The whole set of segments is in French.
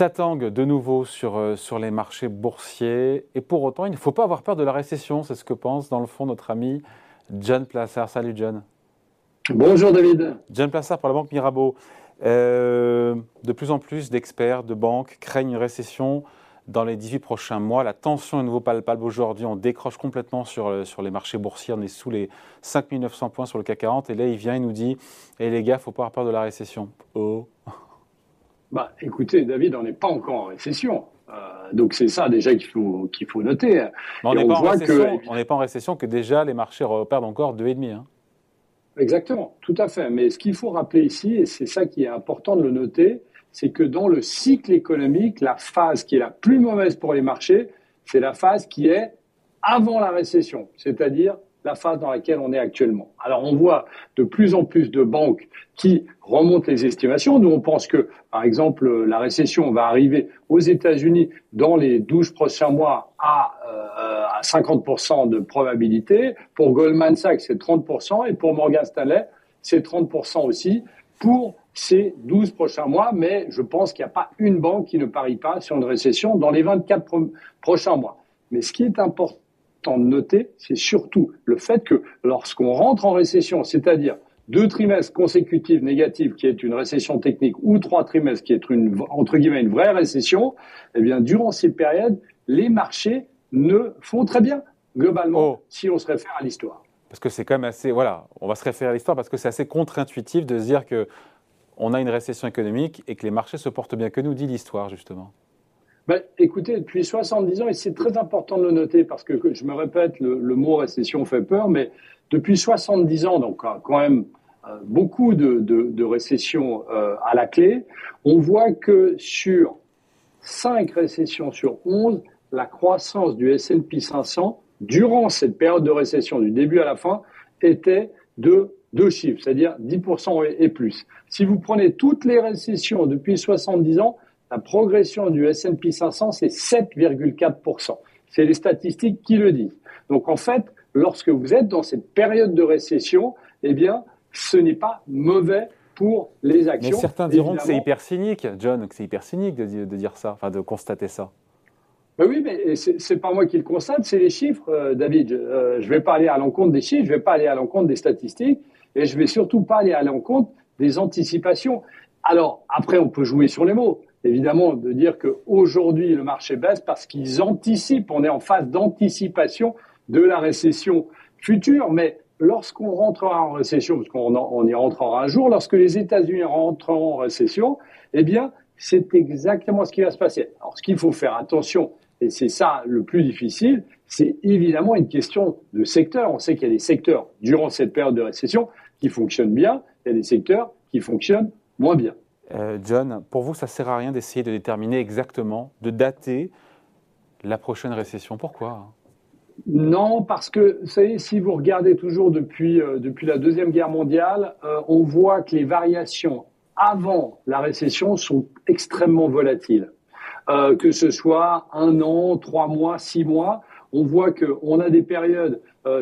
Ça tangue de nouveau sur, euh, sur les marchés boursiers. Et pour autant, il ne faut pas avoir peur de la récession. C'est ce que pense, dans le fond, notre ami John Plassard. Salut, John. Bonjour, David. John Plassard pour la Banque Mirabeau. Euh, de plus en plus d'experts, de banques craignent une récession dans les 18 prochains mois. La tension est nouveau palpable aujourd'hui. On décroche complètement sur, euh, sur les marchés boursiers. On est sous les 5900 points sur le CAC 40. Et là, il vient, il nous dit Eh les gars, il ne faut pas avoir peur de la récession. Oh. Bah, écoutez, David, on n'est pas encore en récession. Euh, donc c'est ça déjà qu'il faut, qu'il faut noter. on n'est pas, pas, en récession que déjà les marchés perdent encore 2,5. Hein. Exactement, tout à fait. Mais ce qu'il faut rappeler ici, et c'est ça qui est important de le noter, c'est que dans le cycle économique, la phase qui est la plus mauvaise pour les marchés, c'est la phase qui est avant la récession, c'est-à-dire la phase dans laquelle on est actuellement. Alors on voit de plus en plus de banques qui remontent les estimations. Nous, on pense que, par exemple, la récession va arriver aux États-Unis dans les 12 prochains mois à, euh, à 50% de probabilité. Pour Goldman Sachs, c'est 30%. Et pour Morgan Stanley, c'est 30% aussi pour ces 12 prochains mois. Mais je pense qu'il n'y a pas une banque qui ne parie pas sur une récession dans les 24 prochains mois. Mais ce qui est important, de noter, c'est surtout le fait que lorsqu'on rentre en récession, c'est-à-dire deux trimestres consécutifs négatifs qui est une récession technique ou trois trimestres qui est une, entre guillemets, une vraie récession, eh bien, durant ces périodes, les marchés ne font très bien, globalement, oh. si on se réfère à l'histoire. Parce que c'est quand même assez, voilà, on va se référer à l'histoire parce que c'est assez contre-intuitif de se dire que on a une récession économique et que les marchés se portent bien. Que nous dit l'histoire, justement? Ben, écoutez, depuis 70 ans, et c'est très important de le noter parce que, je me répète, le, mot récession fait peur, mais depuis 70 ans, donc quand même euh, beaucoup de, récessions euh, à la clé, on voit que sur 5 récessions sur 11, la croissance du S&P 500 durant cette période de récession du début à la fin était de deux chiffres, c'est-à-dire 10% et, et plus. Si vous prenez toutes les récessions depuis 70 ans, la progression du S&P 500, c'est 7,4%. C'est les statistiques qui le disent. Donc en fait, lorsque vous êtes dans cette période de récession, eh bien, ce n'est pas mauvais pour les actions. Mais certains diront que c'est hyper cynique, John, que c'est hyper cynique de, dire ça, enfin de constater ça. Ben oui, mais c'est pas moi qui le constate, c'est les chiffres, euh, David. Euh, je ne vais pas aller à l'encontre des chiffres, je ne vais pas aller à l'encontre des statistiques, et je ne vais surtout pas aller à l'encontre des anticipations. Alors, après, on peut jouer sur les mots évidemment de dire qu'aujourd'hui le marché baisse parce qu'ils anticipent, on est en phase d'anticipation de la récession future, mais lorsqu'on rentrera en récession, parce qu'on on y rentrera un jour, lorsque les États-Unis rentreront en récession, eh bien, c'est exactement ce qui va se passer. Alors, ce qu'il faut faire attention, et c'est ça le plus difficile, c'est évidemment une question de secteur. On sait qu'il y a des secteurs durant cette période de récession qui fonctionnent bien, il y a des secteurs qui fonctionnent moins bien. Euh, John, pour vous, ça ne sert à rien d'essayer de déterminer exactement, de dater la prochaine récession. Pourquoi? Non, parce que, vous savez, si vous regardez toujours depuis, euh, depuis la Deuxième Guerre mondiale, euh, on voit que les variations avant la récession sont extrêmement volatiles. que ce soit un an, trois mois, six mois, on voit qu'on a des périodes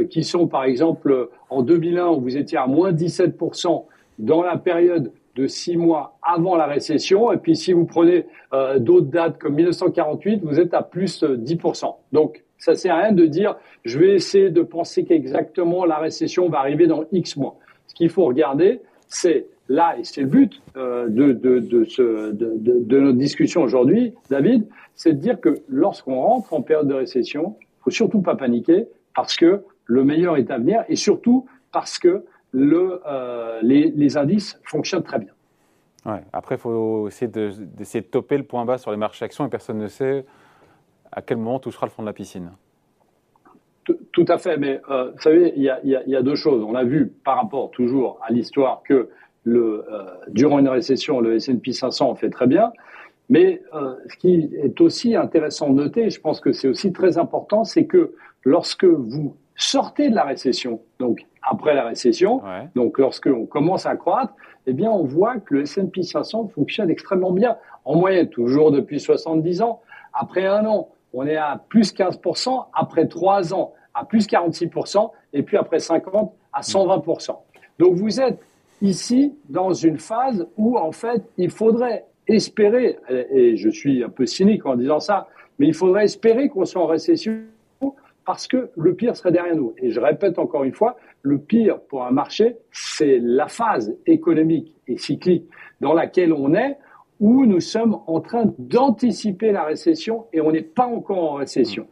qui sont, par exemple, en 2001, où vous étiez à moins 17%, dans la période de six mois avant la récession. Et puis si vous prenez euh, d'autres dates comme 1948, vous êtes à plus 10%. Euh, Donc ça sert à rien de dire je vais essayer de penser qu'exactement la récession va arriver dans X mois. Ce qu'il faut regarder, c'est là, et c'est le but euh, de, de, de, de, notre discussion aujourd'hui, David, c'est de dire que lorsqu'on rentre en période de récession, il faut surtout pas paniquer parce que le meilleur est à venir et surtout parce que le, euh, les, indices fonctionnent très bien. Ouais. Après, il faut essayer d'essayer de, de, toper le point bas sur les marchés actions et personne ne sait à quel moment touchera le fond de la piscine. Tout, à fait, mais euh, vous savez, il y, a, y, a, deux choses. On a vu par rapport toujours à l'histoire que le, euh, durant une récession, le S&P 500 fait très bien. Mais ce qui est aussi intéressant de noter, je pense que c'est aussi très important, c'est que lorsque vous sortez de la récession, donc après la récession, donc lorsqu'on commence à croître, eh bien on voit que le S&P 500 fonctionne extrêmement bien, en moyenne, toujours depuis 70 ans. Après un an, on est à plus 15%, après trois ans, à plus 46%, et puis après 50, à 120%. Donc vous êtes ici dans une phase où en fait il faudrait espérer, et je suis un peu cynique en disant ça, mais il faudrait espérer qu'on soit en récession parce que le pire serait derrière nous. Et je répète encore une fois, le pire pour un marché, c'est la phase économique et cyclique dans laquelle on est, où nous sommes en train d'anticiper la récession et on n'est pas encore en récession.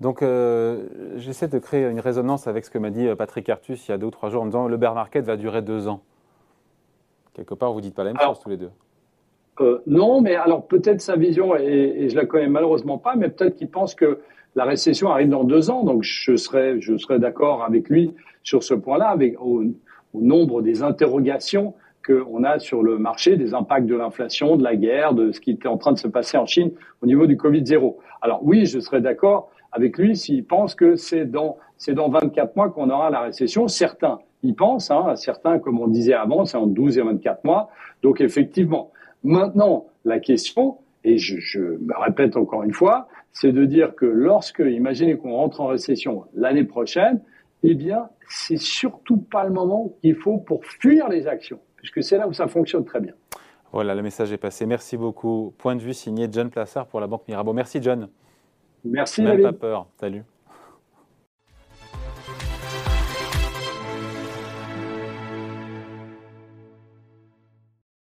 Donc, euh, j'essaie de créer une résonance avec ce que m'a dit euh, Patrick Artus il y a deux ou trois jours en disant le bear market va durer deux ans. Quelque part, vous dites pas la même chose tous les deux. Euh, non, mais alors peut-être sa vision, et, et, je la connais malheureusement pas, mais peut-être qu'il pense que la récession arrive dans deux ans, donc je serais, je serais d'accord avec lui sur ce point-là, avec au, nombre des interrogations qu'on a sur le marché, des impacts de l'inflation, de la guerre, de ce qui était en train de se passer en Chine au niveau du Covid-0. Alors oui, je serais d'accord avec lui s'il pense que c'est dans, c'est dans 24 mois qu'on aura la récession. Certains y pensent, hein, certains, comme on disait avant, c'est en 12 et 24 mois. Donc effectivement, Maintenant, la question, et je, me répète encore une fois, c'est de dire que lorsque, imaginez qu'on rentre en récession l'année prochaine, eh bien, c'est surtout pas le moment qu'il faut pour fuir les actions, puisque c'est là où ça fonctionne très bien. Voilà, le message est passé. Merci beaucoup. Point de vue signé John Plassard pour la Banque Mirabeau. Merci John. Merci. Même pas peur. Salut.